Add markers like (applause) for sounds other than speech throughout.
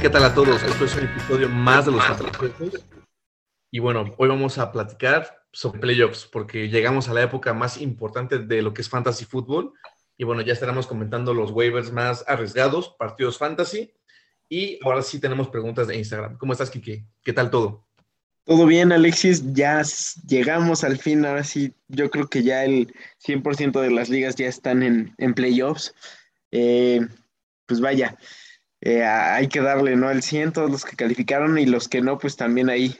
¿qué tal a todos? Esto es un episodio más de los Fantasy Y bueno, hoy vamos a platicar sobre playoffs, porque llegamos a la época más importante de lo que es fantasy fútbol. Y bueno, ya estaremos comentando los waivers más arriesgados, partidos fantasy. Y ahora sí tenemos preguntas de Instagram. ¿Cómo estás, Kike? ¿Qué tal todo? Todo bien, Alexis. Ya llegamos al fin. Ahora sí, yo creo que ya el 100% de las ligas ya están en, en playoffs. Eh, pues vaya, eh, hay que darle ¿no? el 100 todos los que calificaron y los que no, pues también ahí,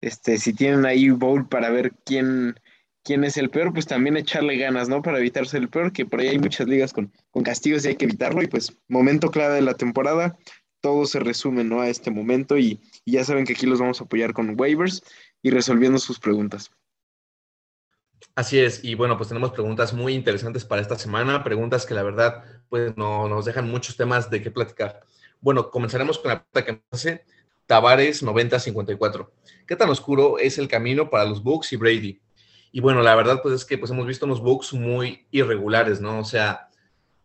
este, si tienen ahí bowl para ver quién, quién es el peor, pues también echarle ganas, ¿no? Para evitarse el peor, que por ahí hay muchas ligas con, con castigos y hay que evitarlo. Y pues, momento clave de la temporada, todo se resume, ¿no? A este momento y, y ya saben que aquí los vamos a apoyar con waivers y resolviendo sus preguntas. Así es, y bueno, pues tenemos preguntas muy interesantes para esta semana, preguntas que la verdad pues no, nos dejan muchos temas de qué platicar. Bueno, comenzaremos con la pregunta que nos hace Tavares 9054. ¿Qué tan oscuro es el camino para los Bucks y Brady? Y bueno, la verdad pues es que pues hemos visto unos Bucks muy irregulares, ¿no? O sea,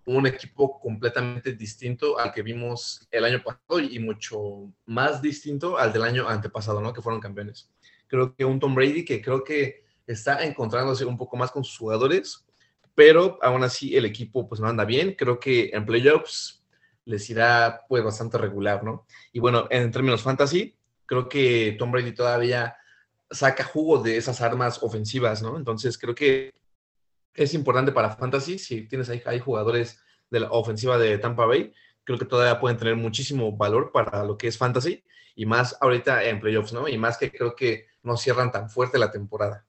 un equipo completamente distinto al que vimos el año pasado y mucho más distinto al del año antepasado, ¿no? Que fueron campeones. Creo que un Tom Brady que creo que está encontrándose un poco más con sus jugadores, pero aún así el equipo pues no anda bien. Creo que en playoffs les irá pues bastante regular, ¿no? Y bueno, en términos fantasy, creo que Tom Brady todavía saca jugo de esas armas ofensivas, ¿no? Entonces creo que es importante para fantasy, si tienes ahí, jugadores de la ofensiva de Tampa Bay, creo que todavía pueden tener muchísimo valor para lo que es fantasy y más ahorita en playoffs, ¿no? Y más que creo que no cierran tan fuerte la temporada.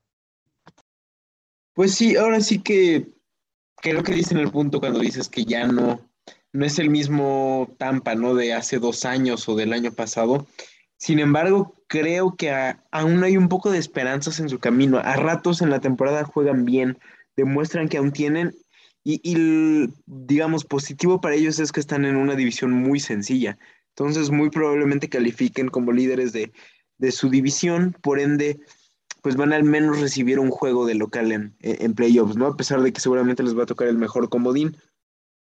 Pues sí, ahora sí que creo que dicen el punto cuando dices que ya no, no es el mismo Tampa, ¿no? De hace dos años o del año pasado. Sin embargo, creo que aún hay un poco de esperanzas en su camino. A ratos en la temporada juegan bien, demuestran que aún tienen y, y, digamos, positivo para ellos es que están en una división muy sencilla. Entonces, muy probablemente califiquen como líderes de, de su división, por ende, pues van al menos recibir un juego de local en, en, playoffs, ¿no? A pesar de que seguramente les va a tocar el mejor comodín.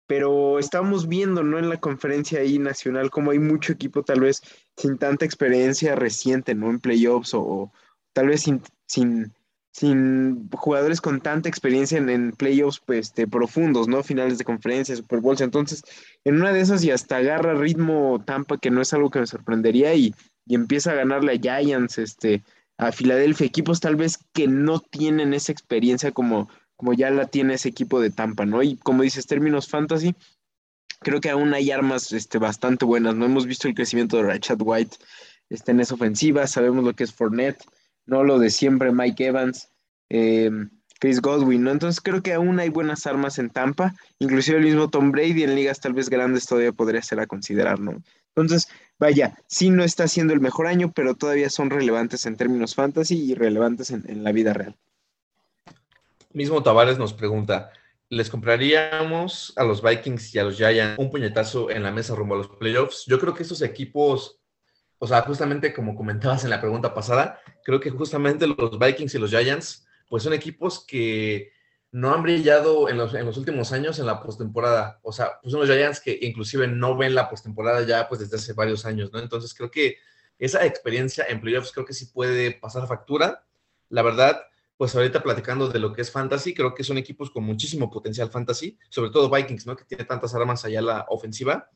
Pero estamos viendo, ¿no? En la conferencia ahí nacional, como hay mucho equipo tal vez sin tanta experiencia reciente, ¿no? En playoffs o, o tal vez sin, sin, sin, jugadores con tanta experiencia en, en playoffs pues, de profundos, ¿no? Finales de conferencia, Super Bowls. Entonces, en una de esas y hasta agarra ritmo Tampa, que no es algo que me sorprendería, y, y empieza a ganarle a Giants, este, a Filadelfia, equipos tal vez que no tienen esa experiencia como, como ya la tiene ese equipo de Tampa, ¿no? Y como dices, términos fantasy, creo que aún hay armas este, bastante buenas, ¿no? Hemos visto el crecimiento de Rachad White este, en esa ofensiva, sabemos lo que es Fournette, ¿no? Lo de siempre Mike Evans, eh, Chris Godwin, ¿no? Entonces creo que aún hay buenas armas en Tampa, inclusive el mismo Tom Brady en ligas tal vez grandes todavía podría ser a considerar, ¿no? Entonces, vaya, sí no está siendo el mejor año, pero todavía son relevantes en términos fantasy y relevantes en, en la vida real. Mismo Tavares nos pregunta, ¿les compraríamos a los Vikings y a los Giants un puñetazo en la mesa rumbo a los playoffs? Yo creo que estos equipos, o sea, justamente como comentabas en la pregunta pasada, creo que justamente los Vikings y los Giants, pues son equipos que no han brillado en los, en los últimos años en la postemporada. O sea, pues son los Giants que inclusive no ven la postemporada ya pues desde hace varios años, ¿no? Entonces creo que esa experiencia en playoffs creo que sí puede pasar factura. La verdad, pues ahorita platicando de lo que es fantasy, creo que son equipos con muchísimo potencial fantasy, sobre todo Vikings, ¿no? Que tiene tantas armas allá la ofensiva.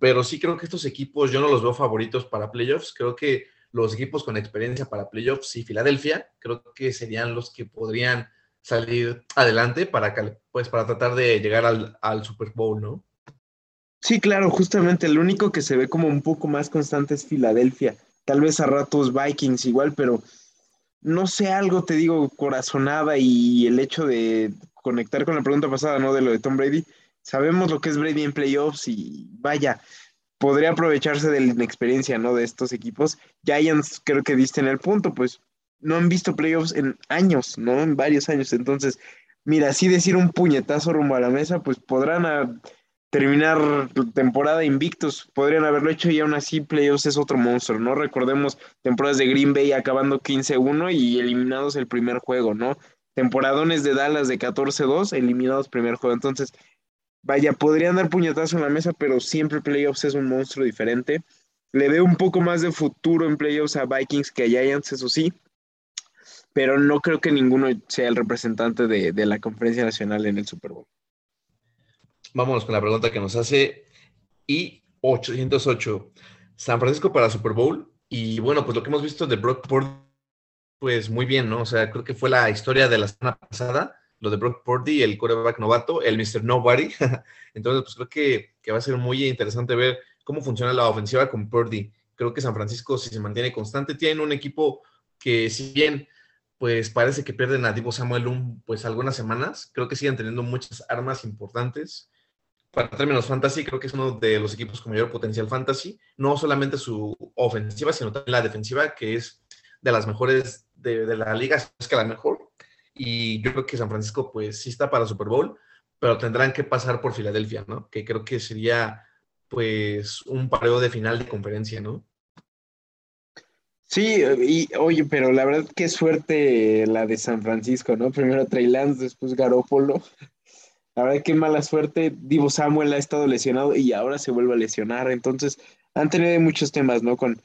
Pero sí creo que estos equipos yo no los veo favoritos para playoffs. Creo que los equipos con experiencia para playoffs y Filadelfia, creo que serían los que podrían salir adelante para, pues, para tratar de llegar al, al Super Bowl, ¿no? Sí, claro, justamente el único que se ve como un poco más constante es Filadelfia. Tal vez a ratos Vikings igual, pero no sé, algo te digo, corazonada y el hecho de conectar con la pregunta pasada, ¿no? De lo de Tom Brady. Sabemos lo que es Brady en playoffs y vaya, podría aprovecharse de la inexperiencia, ¿no? De estos equipos. Giants creo que diste en el punto, pues no han visto playoffs en años, ¿no? En varios años. Entonces, mira, así decir un puñetazo rumbo a la mesa, pues podrán a, terminar temporada invictos. Podrían haberlo hecho y aún así playoffs es otro monstruo, ¿no? Recordemos temporadas de Green Bay acabando 15-1 y eliminados el primer juego, ¿no? Temporadones de Dallas de 14-2, eliminados primer juego. Entonces, vaya, podrían dar puñetazo en la mesa, pero siempre playoffs es un monstruo diferente. Le veo un poco más de futuro en playoffs a Vikings que a Giants, eso sí, pero no creo que ninguno sea el representante de, de la conferencia nacional en el Super Bowl. Vámonos con la pregunta que nos hace y 808. San Francisco para Super Bowl. Y bueno, pues lo que hemos visto de Brock Purdy, pues muy bien, ¿no? O sea, creo que fue la historia de la semana pasada, lo de Brock Purdy, el quarterback novato, el Mr. Nobody. (laughs) Entonces, pues creo que, que va a ser muy interesante ver cómo funciona la ofensiva con Purdy. Creo que San Francisco, si se mantiene constante, tiene un equipo que, si bien pues parece que pierden a Divo Samuel un, pues algunas semanas, creo que siguen teniendo muchas armas importantes para términos fantasy, creo que es uno de los equipos con mayor potencial fantasy, no solamente su ofensiva, sino también la defensiva, que es de las mejores de, la liga, es que la mejor. Y yo creo que San Francisco, pues sí está para Super Bowl, pero tendrán que pasar por Filadelfia, ¿no? Que creo que sería, pues, un pareo de final de conferencia, ¿no? Sí, y oye, pero la verdad, qué suerte la de San Francisco, ¿no? Primero Trey Lance, después Garópolo. La verdad, qué mala suerte. Divo Samuel ha estado lesionado y ahora se vuelve a lesionar. Entonces, han tenido muchos temas, ¿no? Con,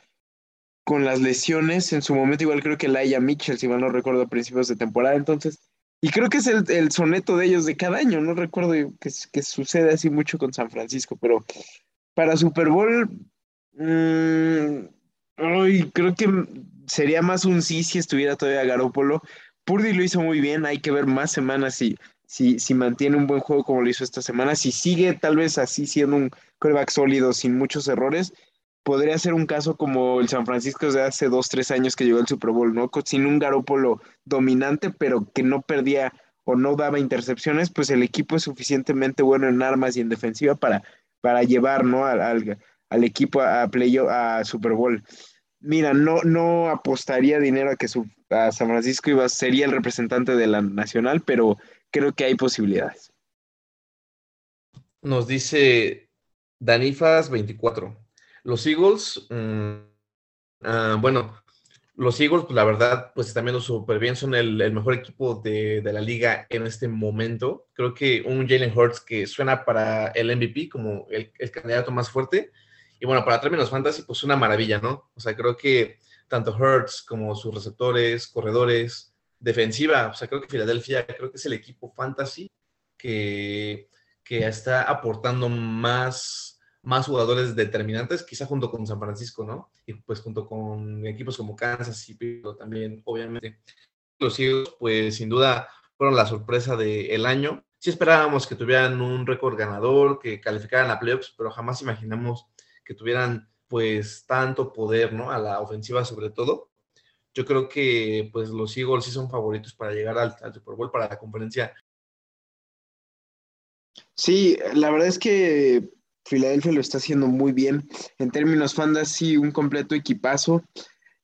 con las lesiones. En su momento, igual creo que Laia Mitchell, si mal no recuerdo, a principios de temporada. Entonces, y creo que es el, soneto de ellos de cada año. No recuerdo que, que, sucede así mucho con San Francisco, pero para Super Bowl, mmm, creo que sería más un sí si estuviera todavía Garópolo. Purdy lo hizo muy bien. Hay que ver más semanas y si, si mantiene un buen juego como lo hizo esta semana, si sigue tal vez así siendo un coreback sólido sin muchos errores, podría ser un caso como el San Francisco de hace dos, tres años que llegó al Super Bowl, ¿no? Sin un Garópolo dominante, pero que no perdía o no daba intercepciones, pues el equipo es suficientemente bueno en armas y en defensiva para, para llevar, ¿no? Al, al, equipo a, play, a Super Bowl. Mira, no, no apostaría dinero a que su, a San Francisco iba, sería el representante de la nacional, pero creo que hay posibilidades. Nos dice Danifas 24. Los Eagles, mm, ah, bueno, los Eagles, pues la verdad, pues están viendo súper bien, son el, mejor equipo de, la liga en este momento. Creo que un Jalen Hurts que suena para el MVP como el, candidato más fuerte. Y bueno, para términos fantasy, pues una maravilla, ¿no? O sea, creo que tanto Hurts como sus receptores, corredores, defensiva. O sea, creo que Filadelfia, creo que es el equipo fantasy que, que está aportando más, más jugadores determinantes, quizá junto con San Francisco, ¿no? Y pues junto con equipos como Kansas y pero también, obviamente. Los Eagles, pues sin duda fueron la sorpresa del año. Sí esperábamos que tuvieran un récord ganador, que calificaran a playoffs, pero jamás imaginamos que tuvieran pues tanto poder, ¿no? A la ofensiva sobre todo yo creo que pues los Eagles sí son favoritos para llegar al, Super Bowl para la conferencia. Sí, la verdad es que Filadelfia lo está haciendo muy bien. En términos fantasy, un completo equipazo.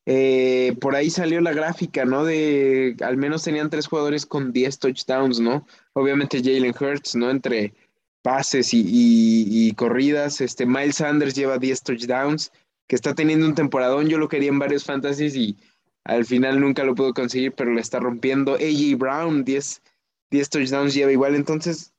Eh, por ahí salió la gráfica, ¿no? De al menos tenían tres jugadores con 10 touchdowns, ¿no? Obviamente Jalen Hurts, ¿no? Entre pases y, corridas. Este, Miles Sanders lleva 10 touchdowns, que está teniendo un temporadón. Yo lo quería en varios fantasies y al final nunca lo pudo conseguir, pero le está rompiendo. AJ Brown, 10, 10 touchdowns lleva igual. Entonces,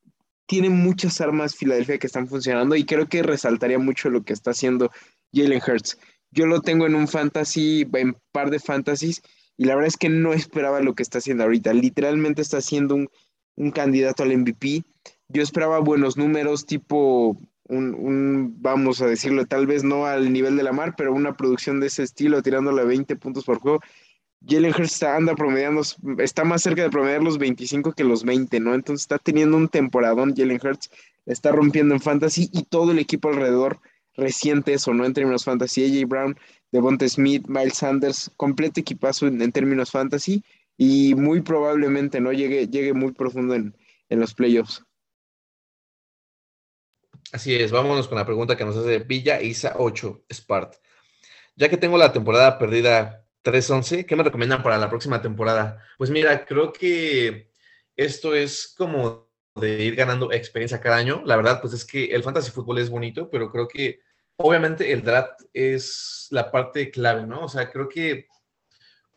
tiene muchas armas Filadelfia que están funcionando y creo que resaltaría mucho lo que está haciendo Jalen Hurts. Yo lo tengo en un fantasy, en par de fantasies, y la verdad es que no esperaba lo que está haciendo ahorita. Literalmente está siendo un, un candidato al MVP. Yo esperaba buenos números, tipo un, vamos a decirlo, tal vez no al nivel de la mar, pero una producción de ese estilo, tirándole a 20 puntos por juego. Jalen Hurts anda promediando, está más cerca de promediar los 25 que los 20, ¿no? Entonces está teniendo un temporadón Jalen Hurts, está rompiendo en fantasy y todo el equipo alrededor reciente eso, ¿no? En términos fantasy, AJ Brown, Devonta Smith, Miles Sanders, completo equipazo en, términos fantasy y muy probablemente, ¿no? Llegue, llegue muy profundo en, en los playoffs. Así es, vámonos con la pregunta que nos hace Villa Isa 8 Spart. Ya que tengo la temporada perdida 3-11, ¿qué me recomiendan para la próxima temporada? Pues mira, creo que esto es como de ir ganando experiencia cada año. La verdad, pues es que el fantasy fútbol es bonito, pero creo que obviamente el draft es la parte clave, ¿no? O sea, creo que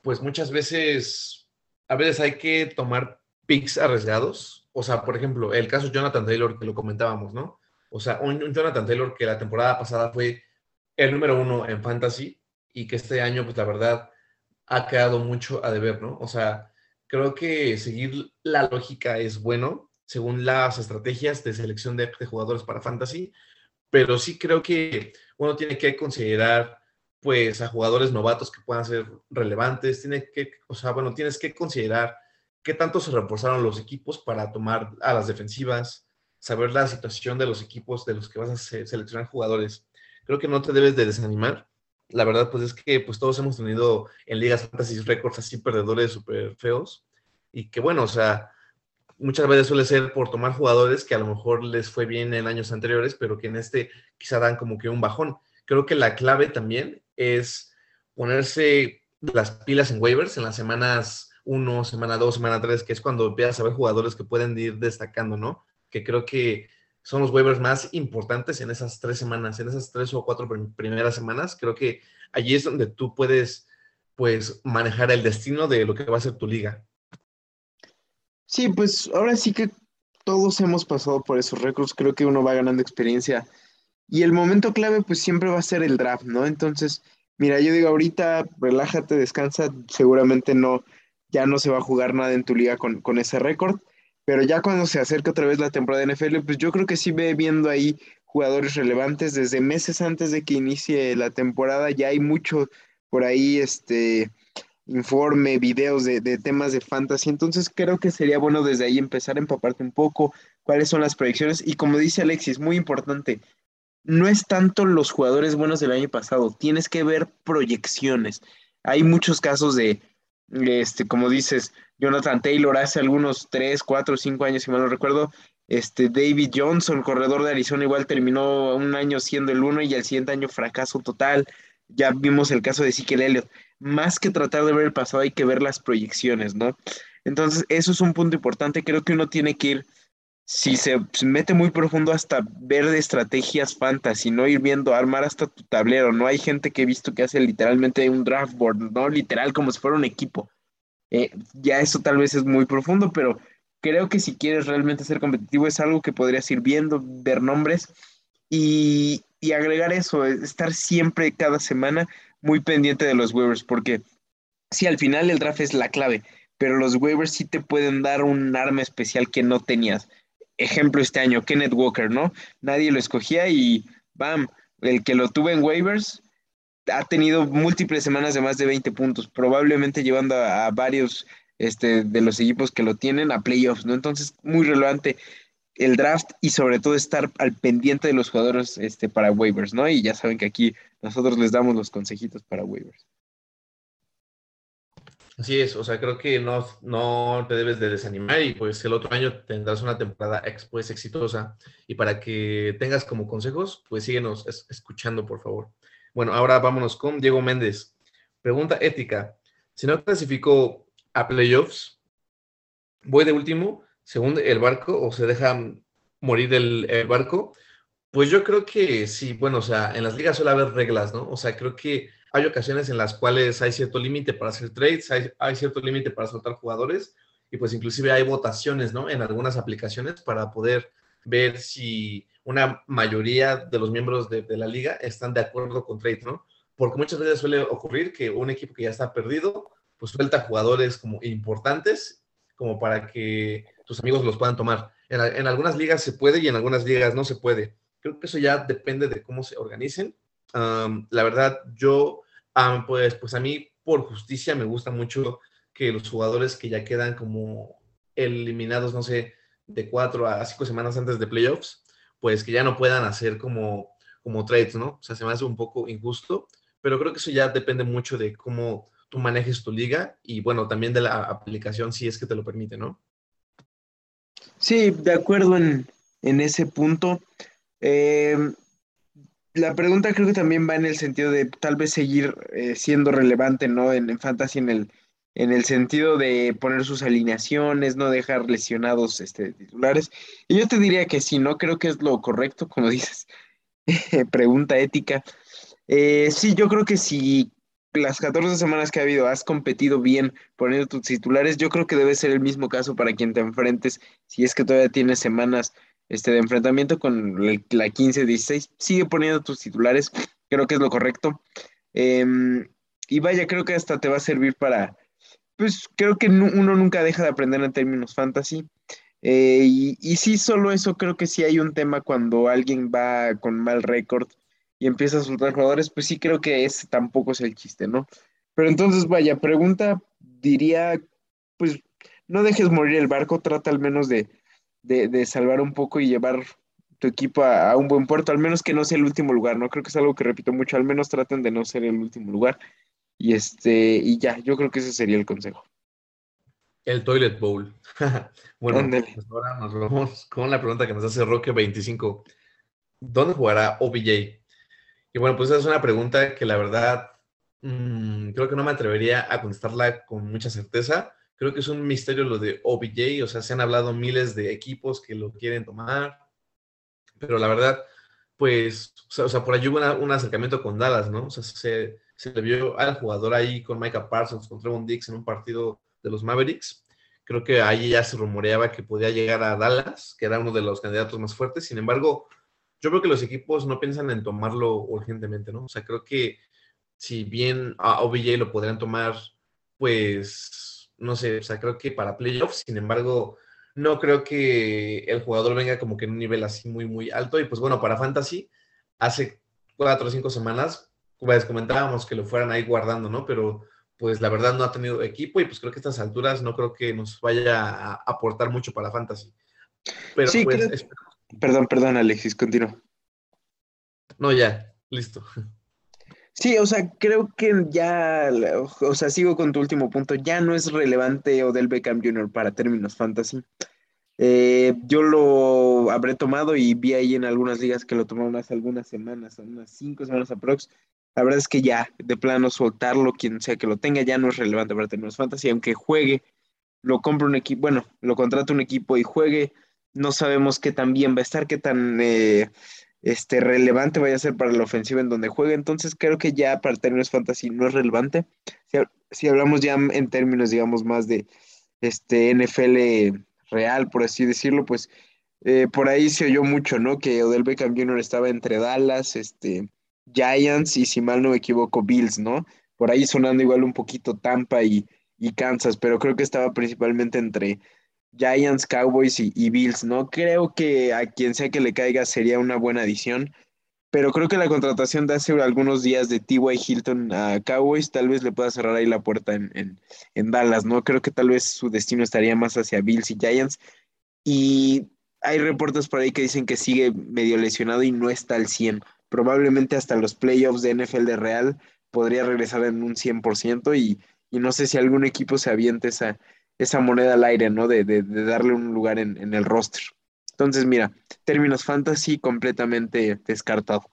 pues muchas veces, a veces hay que tomar picks arriesgados. O sea, por ejemplo, el caso Jonathan Taylor que lo comentábamos, ¿no? O sea, un, Jonathan Taylor que la temporada pasada fue el número uno en fantasy y que este año, pues la verdad, ha quedado mucho a deber, ¿no? O sea, creo que seguir la lógica es bueno según las estrategias de selección de, jugadores para fantasy, pero sí creo que uno tiene que considerar pues a jugadores novatos que puedan ser relevantes, tiene que, o sea, bueno, tienes que considerar qué tanto se reforzaron los equipos para tomar a las defensivas, saber la situación de los equipos de los que vas a seleccionar jugadores. Creo que no te debes de desanimar. La verdad, pues es que pues todos hemos tenido en ligas fantasy récords así perdedores súper feos y que bueno, o sea, muchas veces suele ser por tomar jugadores que a lo mejor les fue bien en años anteriores, pero que en este quizá dan como que un bajón. Creo que la clave también es ponerse las pilas en waivers en las semanas 1, semana 2, semana 3, que es cuando empiezas a ver jugadores que pueden ir destacando, ¿no? Que creo que son los waivers más importantes en esas tres semanas, en esas tres o cuatro primeras semanas. Creo que allí es donde tú puedes, pues, manejar el destino de lo que va a ser tu liga. Sí, pues ahora sí que todos hemos pasado por esos récords, creo que uno va ganando experiencia y el momento clave pues siempre va a ser el draft, ¿no? Entonces, mira, yo digo ahorita, relájate, descansa, seguramente no, ya no se va a jugar nada en tu liga con, con ese récord, pero ya cuando se acerque otra vez la temporada de NFL, pues yo creo que sí ve viendo ahí jugadores relevantes desde meses antes de que inicie la temporada, ya hay mucho por ahí, este, informe, videos de, temas de fantasy. Entonces creo que sería bueno desde ahí empezar a empaparte un poco cuáles son las proyecciones. Y como dice Alexis, muy importante, no es tanto los jugadores buenos del año pasado, tienes que ver proyecciones. Hay muchos casos de, este, como dices, Jonathan Taylor hace algunos 3, 4, 5 años, si mal no recuerdo, este, David Johnson, corredor de Arizona, igual terminó un año siendo el uno y al siguiente año fracaso total. Ya vimos el caso de Ezekiel Elliott más que tratar de ver el pasado, hay que ver las proyecciones, ¿no? Entonces, eso es un punto importante. Creo que uno tiene que ir, si se mete muy profundo, hasta ver de estrategias fantasy, no ir viendo, armar hasta tu tablero. No hay gente que he visto que hace literalmente un draft board, ¿no? Literal, como si fuera un equipo. Eh, ya eso tal vez es muy profundo, pero creo que si quieres realmente ser competitivo es algo que podrías ir viendo, ver nombres y, y agregar eso, estar siempre cada semana muy pendiente de los waivers, porque sí, al final el draft es la clave, pero los waivers sí te pueden dar un arma especial que no tenías. Ejemplo este año, Kenneth Walker, ¿no? Nadie lo escogía y bam, el que lo tuvo en waivers ha tenido múltiples semanas de más de 20 puntos, probablemente llevando a, varios este, de los equipos que lo tienen a playoffs, ¿no? Entonces, muy relevante el draft y sobre todo estar al pendiente de los jugadores este, para waivers, ¿no? Y ya saben que aquí nosotros les damos los consejitos para waivers. Así es, o sea, creo que no, no te debes de desanimar y pues el otro año tendrás una temporada pues, exitosa. Y para que tengas como consejos, pues síguenos escuchando, por favor. Bueno, ahora vámonos con Diego Méndez. Pregunta ética. Si no clasifico a playoffs, voy de último según el barco o se deja morir el, barco, pues yo creo que sí, bueno, o sea, en las ligas suele haber reglas, ¿no? O sea, creo que hay ocasiones en las cuales hay cierto límite para hacer trades, hay, hay cierto límite para soltar jugadores y pues inclusive hay votaciones, ¿no? En algunas aplicaciones para poder ver si una mayoría de los miembros de, la liga están de acuerdo con trades, ¿no? Porque muchas veces suele ocurrir que un equipo que ya está perdido, pues suelta jugadores como importantes como para que tus amigos los puedan tomar. En, algunas ligas se puede y en algunas ligas no se puede. Creo que eso ya depende de cómo se organicen. la verdad, yo, pues, pues a mí por justicia me gusta mucho que los jugadores que ya quedan como eliminados, no sé, de cuatro a cinco semanas antes de playoffs, pues que ya no puedan hacer como, como trades, ¿no? O sea, se me hace un poco injusto, pero creo que eso ya depende mucho de cómo tú manejes tu liga y bueno, también de la aplicación si es que te lo permite, ¿no? Sí, de acuerdo en, ese punto. Em, la pregunta creo que también va en el sentido de tal vez seguir eh, siendo relevante, ¿no? En, Fantasy, en el, en el sentido de poner sus alineaciones, no dejar lesionados este, titulares. Y yo te diría que sí, no creo que es lo correcto, como (laughs) dices, pregunta ética. Eh, sí, yo creo que si las 14 semanas que ha habido has competido bien poniendo tus titulares, yo creo que debe ser el mismo caso para quien te enfrentes, si es que todavía tienes semanas este, de enfrentamiento con la 15-16, sigue poniendo tus titulares, creo que es lo correcto. Em, y vaya, creo que hasta te va a servir para, pues creo que uno nunca deja de aprender en términos fantasy. Eh, y, sí, solo eso creo que sí hay un tema cuando alguien va con mal récord y empieza a soltar jugadores, pues sí creo que ese tampoco es el chiste, ¿no? Pero entonces, vaya, pregunta, diría, pues no dejes morir el barco, trata al menos de, salvar un poco y llevar tu equipo a, un buen puerto, al menos que no sea el último lugar, ¿no? Creo que es algo que repito mucho, al menos traten de no ser el último lugar. Y este, y ya, yo creo que ese sería el consejo. El Toilet Bowl. (laughs) bueno, pues ahora nos vamos con la pregunta que nos hace Roque25. ¿Dónde jugará OBJ? Y bueno, pues esa es una pregunta que la verdad mm, creo que no me atrevería a contestarla con mucha certeza. Creo que es un misterio lo de OBJ, o sea, se han hablado miles de equipos que lo quieren tomar, pero la verdad, pues, o sea, por ahí hubo un acercamiento con Dallas, ¿no? O sea, se, se le vio al jugador ahí con Micah Parsons, con Trevon Dix en un partido de los Mavericks. Creo que ahí ya se rumoreaba que podía llegar a Dallas, que era uno de los candidatos más fuertes. Sin embargo, yo creo que los equipos no piensan en tomarlo urgentemente, ¿no? O sea, creo que si bien a OBJ lo podrían tomar, pues, no sé, o sea, creo que para playoffs, sin embargo, no creo que el jugador venga como que en un nivel así muy, muy alto. Y pues bueno, para Fantasy, hace cuatro o cinco semanas, pues comentábamos que lo fueran ahí guardando, ¿no? Pero pues la verdad no ha tenido equipo y pues creo que a estas alturas no creo que nos vaya a aportar mucho para Fantasy. Pero sí, pues, Perdón, perdón, Alexis, continúa. No, ya, listo. Sí, o sea, creo que ya, o sea, sigo con tu último punto, ya no es relevante Odell Beckham Jr. para términos fantasy. Eh, yo lo habré tomado y vi ahí en algunas ligas que lo tomaron hace algunas semanas, unas cinco semanas aprox. La verdad es que ya, de plano, soltarlo, quien sea que lo tenga, ya no es relevante para términos fantasy, aunque juegue, lo compre un equipo, bueno, lo contrata un equipo y juegue, no sabemos qué tan bien va a estar, qué tan eh, este, relevante vaya a ser para la ofensiva en donde juegue. Entonces creo que ya para términos fantasy no es relevante. Si, hablamos ya en términos, digamos, más de este NFL real, por así decirlo, pues eh, por ahí se oyó mucho, ¿no? Que Odell Beckham Jr. estaba entre Dallas, este, Giants y si mal no me equivoco, Bills, ¿no? Por ahí sonando igual un poquito Tampa y, y Kansas, pero creo que estaba principalmente entre Giants, Cowboys y, Bills, ¿no? Creo que a quien sea que le caiga sería una buena adición, pero creo que la contratación de hace algunos días de T.Y. Hilton a Cowboys tal vez le pueda cerrar ahí la puerta en, Dallas, ¿no? Creo que tal vez su destino estaría más hacia Bills y Giants. Y hay reportes por ahí que dicen que sigue medio lesionado y no está al 100. Probablemente hasta los playoffs de NFL de Real podría regresar en un 100% y, y no sé si algún equipo se aviente esa, esa moneda al aire, ¿no? De, darle un lugar en, el roster. Entonces, mira, términos fantasy completamente descartado.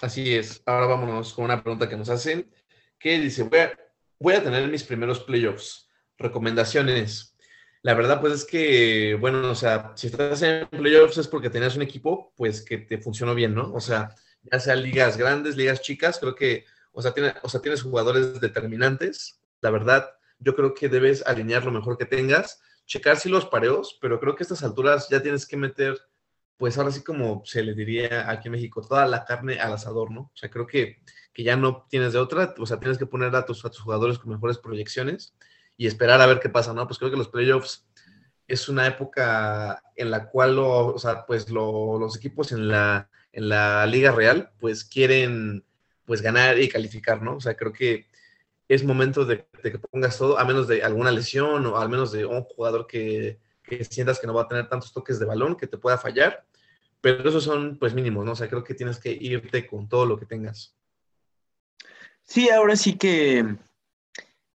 Así es. Ahora vámonos con una pregunta que nos hacen, que dice, voy a, voy a tener mis primeros playoffs. Recomendaciones. La verdad, pues es que, bueno, o sea, si estás en playoffs es porque tenías un equipo, pues que te funcionó bien, ¿no? O sea, ya sea ligas grandes, ligas chicas, creo que, o sea, tiene, o sea tienes jugadores determinantes. La verdad, yo creo que debes alinear lo mejor que tengas, checar si los pareos, pero creo que a estas alturas ya tienes que meter, pues ahora sí como se le diría aquí en México, toda la carne al asador, ¿no? O sea, creo que, que ya no tienes de otra, o sea, tienes que poner a tus, a tus jugadores con mejores proyecciones y esperar a ver qué pasa, ¿no? Pues creo que los playoffs es una época en la cual, o sea, pues los equipos en la, en la liga real, pues quieren, pues ganar y calificar, ¿no? O sea, creo que es momento de, que pongas todo, a menos de alguna lesión o al menos de un jugador que, sientas que no va a tener tantos toques de balón, que te pueda fallar. Pero esos son pues mínimos, ¿no? O sea, creo que tienes que irte con todo lo que tengas. Sí, ahora sí que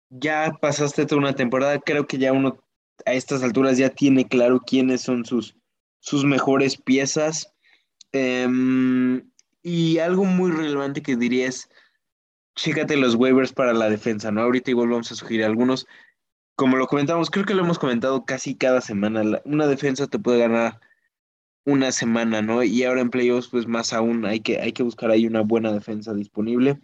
ya pasaste toda una temporada, creo que ya uno a estas alturas ya tiene claro quiénes son sus, sus mejores piezas. Em, y algo muy relevante que diría es, chécate los waivers para la defensa, ¿no? Ahorita igual vamos a sugerir algunos. Como lo comentamos, creo que lo hemos comentado casi cada semana. una defensa te puede ganar una semana, ¿no? Y ahora en playoffs, pues más aún hay que, hay que buscar ahí una buena defensa disponible.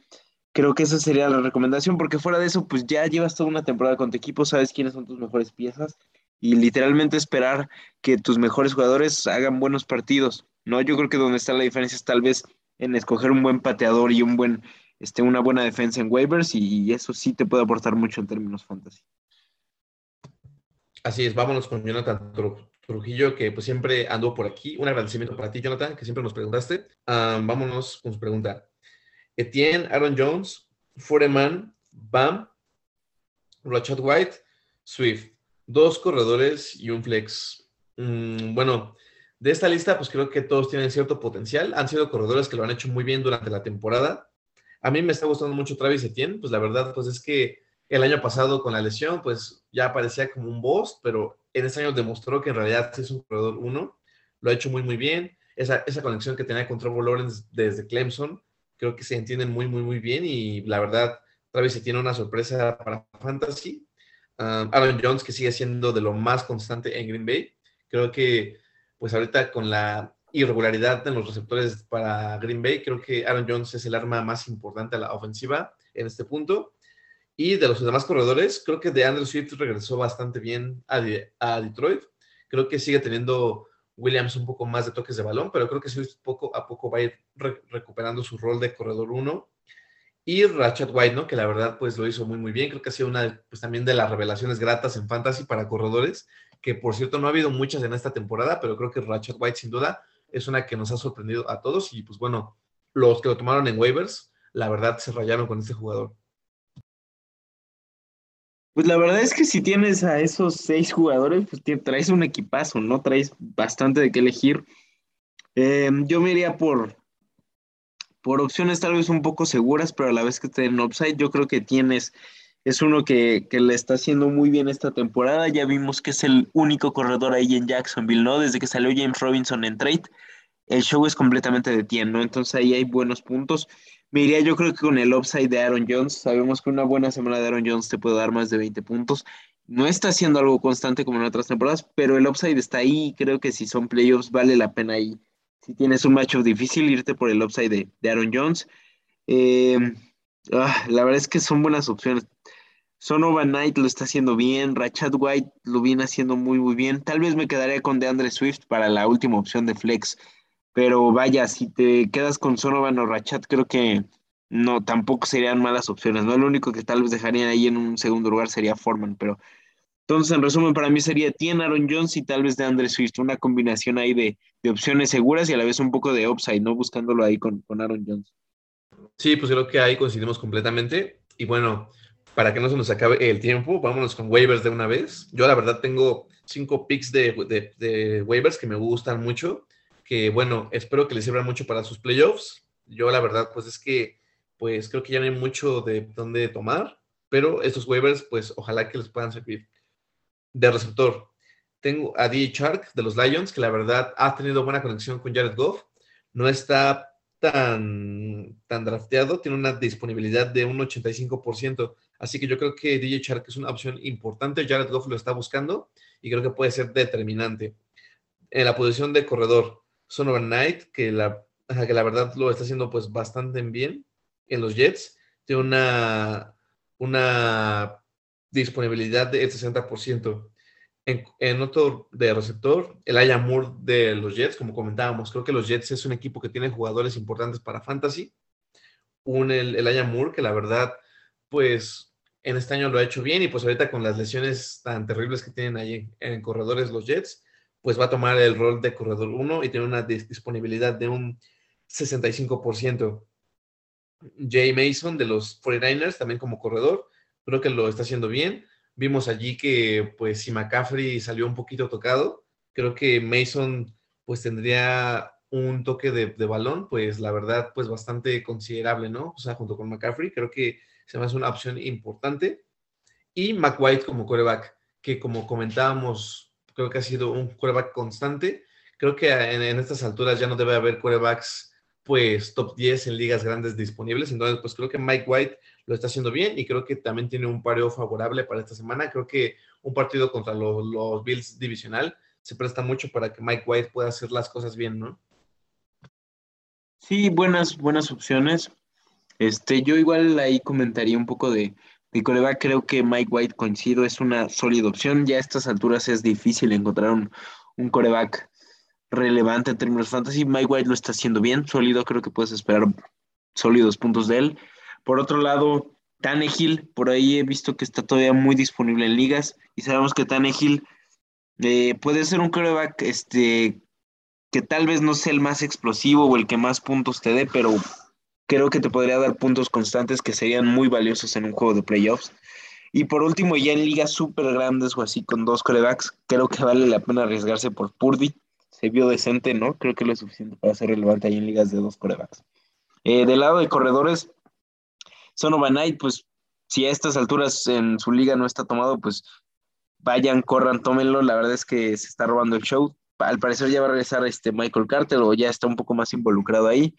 Creo que esa sería la recomendación, porque fuera de eso, pues ya llevas toda una temporada con tu equipo, sabes quiénes son tus mejores piezas y literalmente esperar que tus mejores jugadores hagan buenos partidos, ¿no? Yo creo que donde está la diferencia es tal vez en escoger un buen pateador y un buen, este, una buena defensa en waivers y eso sí te puede aportar mucho en términos fantasy. Así es, vámonos con Jonathan Trujillo, que pues siempre anduvo por aquí. Un agradecimiento para ti, Jonathan, que siempre nos preguntaste. vámonos con su pregunta. Etienne, Aaron Jones, Foreman, Bam, Rashad White, Swift. Dos corredores y un flex. Mm, bueno, de esta lista, pues creo que todos tienen cierto potencial. Han sido corredores que lo han hecho muy bien durante la temporada. A mí me está gustando mucho Travis Etienne, pues la verdad, pues es que el año pasado con la lesión, pues ya parecía como un boss, pero en este año demostró que en realidad es un corredor uno. Lo ha hecho muy, muy bien. Esa, esa conexión que tenía con Trevor Lawrence desde Clemson, creo que se entienden muy, muy, muy bien. Y la verdad, Travis Etienne una sorpresa para Fantasy. Um, Aaron Jones, que sigue siendo de lo más constante en Green Bay. Creo que, pues ahorita con la irregularidad en los receptores para Green Bay, creo que Aaron Jones es el arma más importante a la ofensiva en este punto. Y de los demás corredores, creo que de Andrew Swift regresó bastante bien a, Detroit. Creo que sigue teniendo Williams un poco más de toques de balón, pero creo que Swift poco a poco va a ir recuperando su rol de corredor 1 y Ratchet White, ¿no? Que la verdad, pues lo hizo muy, muy bien. Creo que ha sido una, pues también de las revelaciones gratas en Fantasy para corredores, que por cierto no ha habido muchas en esta temporada, pero creo que Ratchet White sin duda es una que nos ha sorprendido a todos. Y pues bueno, los que lo tomaron en waivers, la verdad se rayaron con este jugador. Pues la verdad es que si tienes a esos seis jugadores, pues traes un equipazo, ¿no? Traes bastante de qué elegir. Eh, yo me iría por, por opciones tal vez un poco seguras, pero a la vez que estén en upside, yo creo que tienes, es uno que, le está haciendo muy bien esta temporada. Ya vimos que es el único corredor ahí en Jacksonville, ¿no? Desde que salió James Robinson en trade, el show es completamente de 100, ¿no? Entonces ahí hay buenos puntos. Me iría yo creo que con el upside de Aaron Jones. Sabemos que una buena semana de Aaron Jones te puede dar más de 20 puntos. No está haciendo algo constante como en otras temporadas, pero el upside está ahí. Creo que si son playoffs vale la pena ahí si tienes un matchup difícil, irte por el upside de, Aaron Jones. Eh, ah, la verdad es que son buenas opciones. Sonova Knight lo está haciendo bien, Rachad White lo viene haciendo muy, muy bien. Tal vez me quedaría con DeAndre Swift para la última opción de flex, pero vaya, si te quedas con Sonovan o Rachad, creo que no, tampoco serían malas opciones. No, lo único que tal vez dejarían ahí en un segundo lugar sería Foreman, pero entonces, en resumen, para mí sería Tien, Aaron Jones y tal vez de Andre Swift, una combinación ahí de, opciones seguras y a la vez un poco de upside, ¿no? Buscándolo ahí con, con Aaron Jones. Sí, pues creo que ahí coincidimos completamente. Y bueno, para que no se nos acabe el tiempo, vámonos con waivers de una vez. Yo la verdad tengo cinco picks de, de, waivers que me gustan mucho, que bueno, espero que les sirvan mucho para sus playoffs. Yo la verdad, pues es que, pues creo que ya no hay mucho de dónde tomar, pero estos waivers, pues ojalá que les puedan servir de receptor. Tengo a DJ Shark de los Lions, que la verdad ha tenido buena conexión con Jared Goff. No está tan, tan drafteado, tiene una disponibilidad de un 85%. Así que yo creo que DJ Shark es una opción importante. Jared Goff lo está buscando y creo que puede ser determinante. En la posición de corredor, Son Knight, que la, que la verdad lo está haciendo pues bastante bien en los Jets. Tiene una, una disponibilidad del 60%. En, en, otro de receptor, el Aya Moore de los Jets, como comentábamos, creo que los Jets es un equipo que tiene jugadores importantes para Fantasy. Un, el, el Aya Moore, que la verdad, pues en este año lo ha hecho bien y pues ahorita con las lesiones tan terribles que tienen ahí en, corredores los Jets, pues va a tomar el rol de corredor 1 y tiene una disponibilidad de un 65%. Jay Mason de los 49ers, también como corredor, creo que lo está haciendo bien. Vimos allí que, pues, si McCaffrey salió un poquito tocado, creo que Mason, pues, tendría un toque de, balón, pues, la verdad, pues, bastante considerable, ¿no? O sea, junto con McCaffrey, creo que se me hace una opción importante. Y McWhite como coreback, que como comentábamos, creo que ha sido un coreback constante. Creo que en, estas alturas ya no debe haber corebacks pues top 10 en ligas grandes disponibles. Entonces, pues creo que Mike White lo está haciendo bien y creo que también tiene un pareo favorable para esta semana. Creo que un partido contra los, Bills divisional se presta mucho para que Mike White pueda hacer las cosas bien, ¿no? Sí, buenas, buenas opciones. Este, yo igual ahí comentaría un poco de, coreback. Creo que Mike White coincido, es una sólida opción. Ya a estas alturas es difícil encontrar un, coreback relevante en términos fantasy. Mike White lo está haciendo bien, sólido, creo que puedes esperar sólidos puntos de él. Por otro lado, Tannehill, por ahí he visto que está todavía muy disponible en ligas y sabemos que Tannehill eh, puede ser un quarterback este, que tal vez no sea el más explosivo o el que más puntos te dé, pero creo que te podría dar puntos constantes que serían muy valiosos en un juego de playoffs. Y por último, ya en ligas súper grandes o así con dos corebacks, creo que vale la pena arriesgarse por Purdy. Se vio decente, ¿no? Creo que lo es suficiente para ser relevante ahí en ligas de dos corebacks. Eh, del lado de corredores, Sonovan Knight, pues si a estas alturas en su liga no está tomado, pues vayan, corran, tómenlo. La verdad es que se está robando el show. Al parecer ya va a regresar este Michael Carter o ya está un poco más involucrado ahí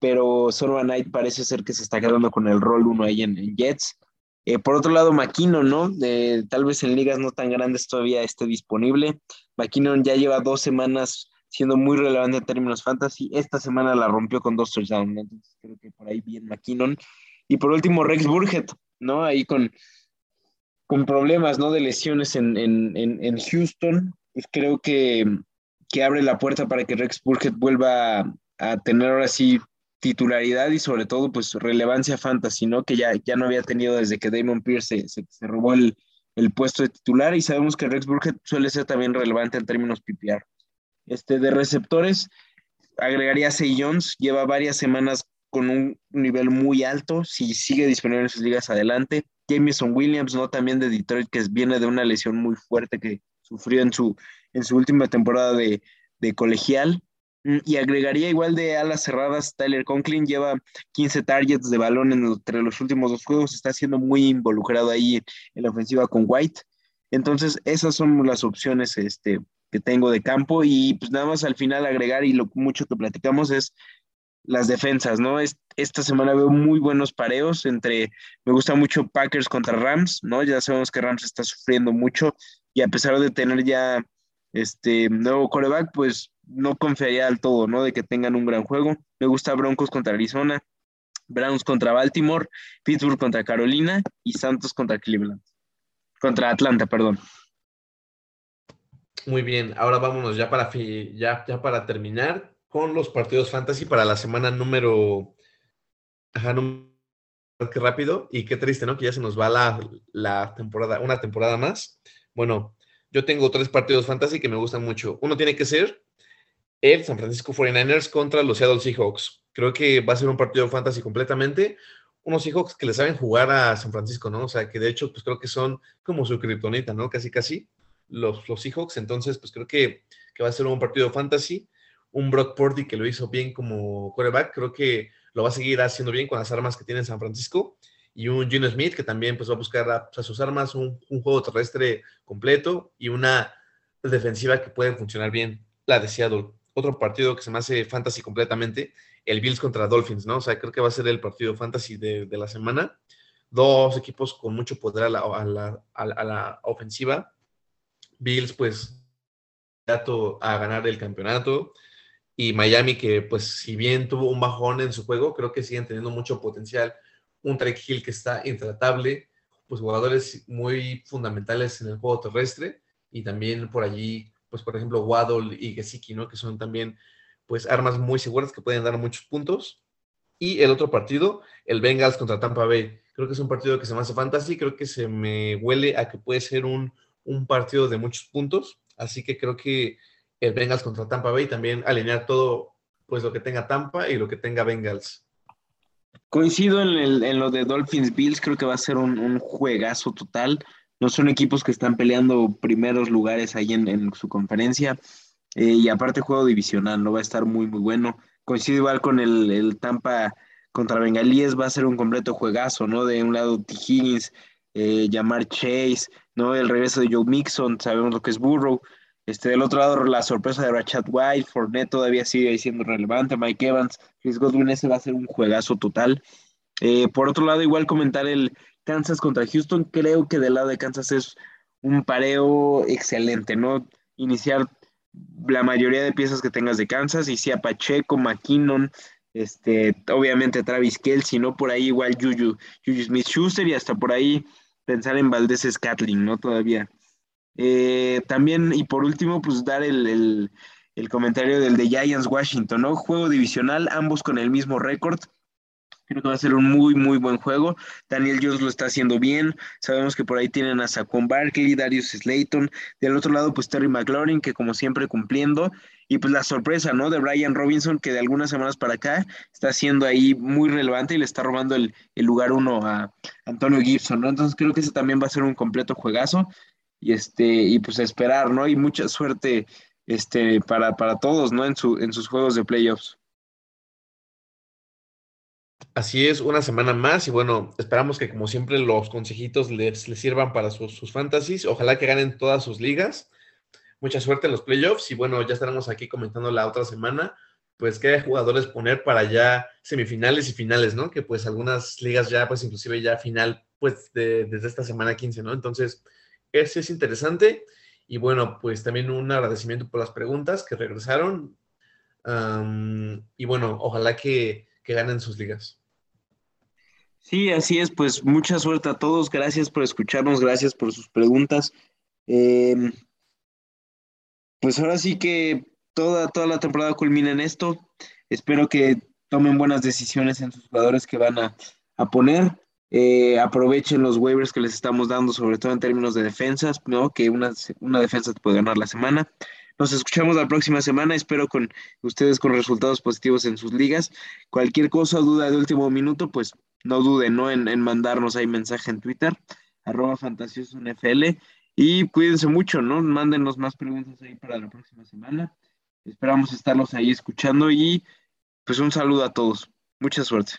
pero Sonovan Knight parece ser que se está quedando con el rol uno ahí en, Jets. Eh, por otro lado, McKinnon, ¿no? tal vez en ligas no tan grandes todavía esté disponible. McKinnon ya lleva dos semanas siendo muy relevante en términos fantasy. Esta semana la rompió con dos touchdowns, entonces creo que por ahí bien McKinnon. Y por último, Rex Burgett, ¿no? Ahí con, con problemas, ¿no? De lesiones en, en, Houston. Pues creo que, que, abre la puerta para que Rex Burgett vuelva a tener ahora sí titularidad y sobre todo pues relevancia fantasy, ¿no? Que ya, ya no había tenido desde que Damon Pierce se, robó el, puesto de titular y sabemos que Rex Burkhead suele ser también relevante en términos PPR. Este, de receptores, agregaría Say Jones, lleva varias semanas con un nivel muy alto, si sigue disponible en sus ligas adelante. Jameson Williams, ¿no? También de Detroit, que viene de una lesión muy fuerte que sufrió en su, en su última temporada de, de colegial. Mm, y agregaría igual de alas cerradas, Tyler Conklin lleva 15 targets de balón entre los últimos dos juegos, está siendo muy involucrado ahí en, la ofensiva con White. Entonces, esas son las opciones este, que tengo de campo y pues nada más al final agregar y lo mucho que platicamos es las defensas, ¿no? esta semana veo muy buenos pareos entre, me gusta mucho Packers contra Rams, ¿no? Ya sabemos que Rams está sufriendo mucho y a pesar de tener ya este nuevo coreback, pues no confiaría al todo, ¿no? De que tengan un gran juego. Me gusta Broncos contra Arizona, Browns contra Baltimore, Pittsburgh contra Carolina y Santos contra Cleveland. Contra Atlanta, perdón. Muy bien, ahora vámonos ya para, ya, ya para terminar con los partidos fantasy para la semana número... Ajá, qué rápido y qué triste, ¿no? Que ya se nos va la, la temporada, una temporada más. Bueno, yo tengo tres partidos fantasy que me gustan mucho. Uno tiene que ser el San Francisco 49ers contra los Seattle Seahawks. Creo que va a ser un partido fantasy completamente. Unos Seahawks que le saben jugar a San Francisco, ¿no? O sea, que de hecho, pues creo que son como su criptonita, ¿no? Casi, casi los, los Seahawks. Entonces, pues creo que, que va a ser un partido fantasy. Un Brock Purdy que lo hizo bien como quarterback, creo que lo va a seguir haciendo bien con las armas que tiene San Francisco. Y un Gino Smith que también pues va a buscar a, sus armas, un, un juego terrestre completo y una defensiva que puede funcionar bien, la de Seattle otro partido que se me hace fantasy completamente, el Bills contra Dolphins, ¿no? O sea, creo que va a ser el partido fantasy de, la semana. Dos equipos con mucho poder a la, a la, ofensiva. Bills, pues, a ganar el campeonato. Y Miami, que pues si bien tuvo un bajón en su juego, creo que siguen teniendo mucho potencial. Un Trek Hill que está intratable, pues jugadores muy fundamentales en el juego terrestre y también por allí pues por ejemplo Waddle y Gesicki, ¿no? Que son también pues armas muy seguras que pueden dar muchos puntos. Y el otro partido, el Bengals contra Tampa Bay. Creo que es un partido que se me hace fantasy, creo que se me huele a que puede ser un, un partido de muchos puntos, así que creo que el Bengals contra Tampa Bay también alinear todo, pues lo que tenga Tampa y lo que tenga Bengals. Coincido en, el, en lo de Dolphins Bills, creo que va a ser un, un juegazo total no son equipos que están peleando primeros lugares ahí en, su conferencia. Eh, y aparte juego divisional, no va a estar muy, muy bueno. Coincide igual con el, Tampa contra Bengalíes, va a ser un completo juegazo, ¿no? De un lado T. Higgins, eh, Chase, ¿no? El regreso de Joe Mixon, sabemos lo que es Burrow. Este, del otro lado, la sorpresa de Rachat White, Fournette todavía sigue siendo relevante, Mike Evans, Chris Godwin, ese va a ser un juegazo total. Eh, por otro lado, igual comentar el, Kansas contra Houston, creo que del lado de Kansas es un pareo excelente, ¿no? Iniciar la mayoría de piezas que tengas de Kansas, y sea Pacheco, McKinnon, este, obviamente Travis Kelsey, ¿no? Por ahí igual Juju, Juju Smith Schuster y hasta por ahí pensar en Valdés Scatling, ¿no? Todavía. Eh, también, y por último, pues dar el, el comentario del de Giants Washington, ¿no? Juego divisional, ambos con el mismo récord. Creo que va a ser un muy, muy buen juego. Daniel Jones lo está haciendo bien. Sabemos que por ahí tienen a Saquon Barkley, Darius Slayton. Del otro lado, pues Terry McLaurin, que como siempre cumpliendo. Y pues la sorpresa, ¿no? De Brian Robinson, que de algunas semanas para acá está siendo ahí muy relevante y le está robando el, lugar uno a Antonio Gibson, ¿no? Entonces creo que ese también va a ser un completo juegazo. Y este, y pues esperar, ¿no? Y mucha suerte este, para, para todos, ¿no? En, su, en sus juegos de playoffs. Así es, una semana más y bueno, esperamos que como siempre los consejitos les, les sirvan para sus, sus fantasies. Ojalá que ganen todas sus ligas. Mucha suerte en los playoffs y bueno, ya estaremos aquí comentando la otra semana, pues qué jugadores poner para ya semifinales y finales, ¿no? Que pues algunas ligas ya, pues inclusive ya final, pues desde esta semana 15, ¿no? Entonces, ese es interesante. Y bueno, pues también un agradecimiento por las preguntas que regresaron. y bueno, ojalá que, que ganen sus ligas. Sí, así es, pues mucha suerte a todos, gracias por escucharnos, gracias por sus preguntas. Em, pues ahora sí que toda, toda la temporada culmina en esto. Espero que tomen buenas decisiones en sus jugadores que van a, poner. Eh, aprovechen los waivers que les estamos dando, sobre todo en términos de defensas, ¿no? Que una, una defensa te puede ganar la semana. Nos escuchamos la próxima semana. Espero con ustedes con resultados positivos en sus ligas. Cualquier cosa, duda de último minuto, pues no duden ¿no? En, mandarnos ahí mensaje en Twitter, arroba Y cuídense mucho, ¿no? Mándenos más preguntas ahí para la próxima semana. Esperamos estarlos ahí escuchando y pues un saludo a todos. Mucha suerte.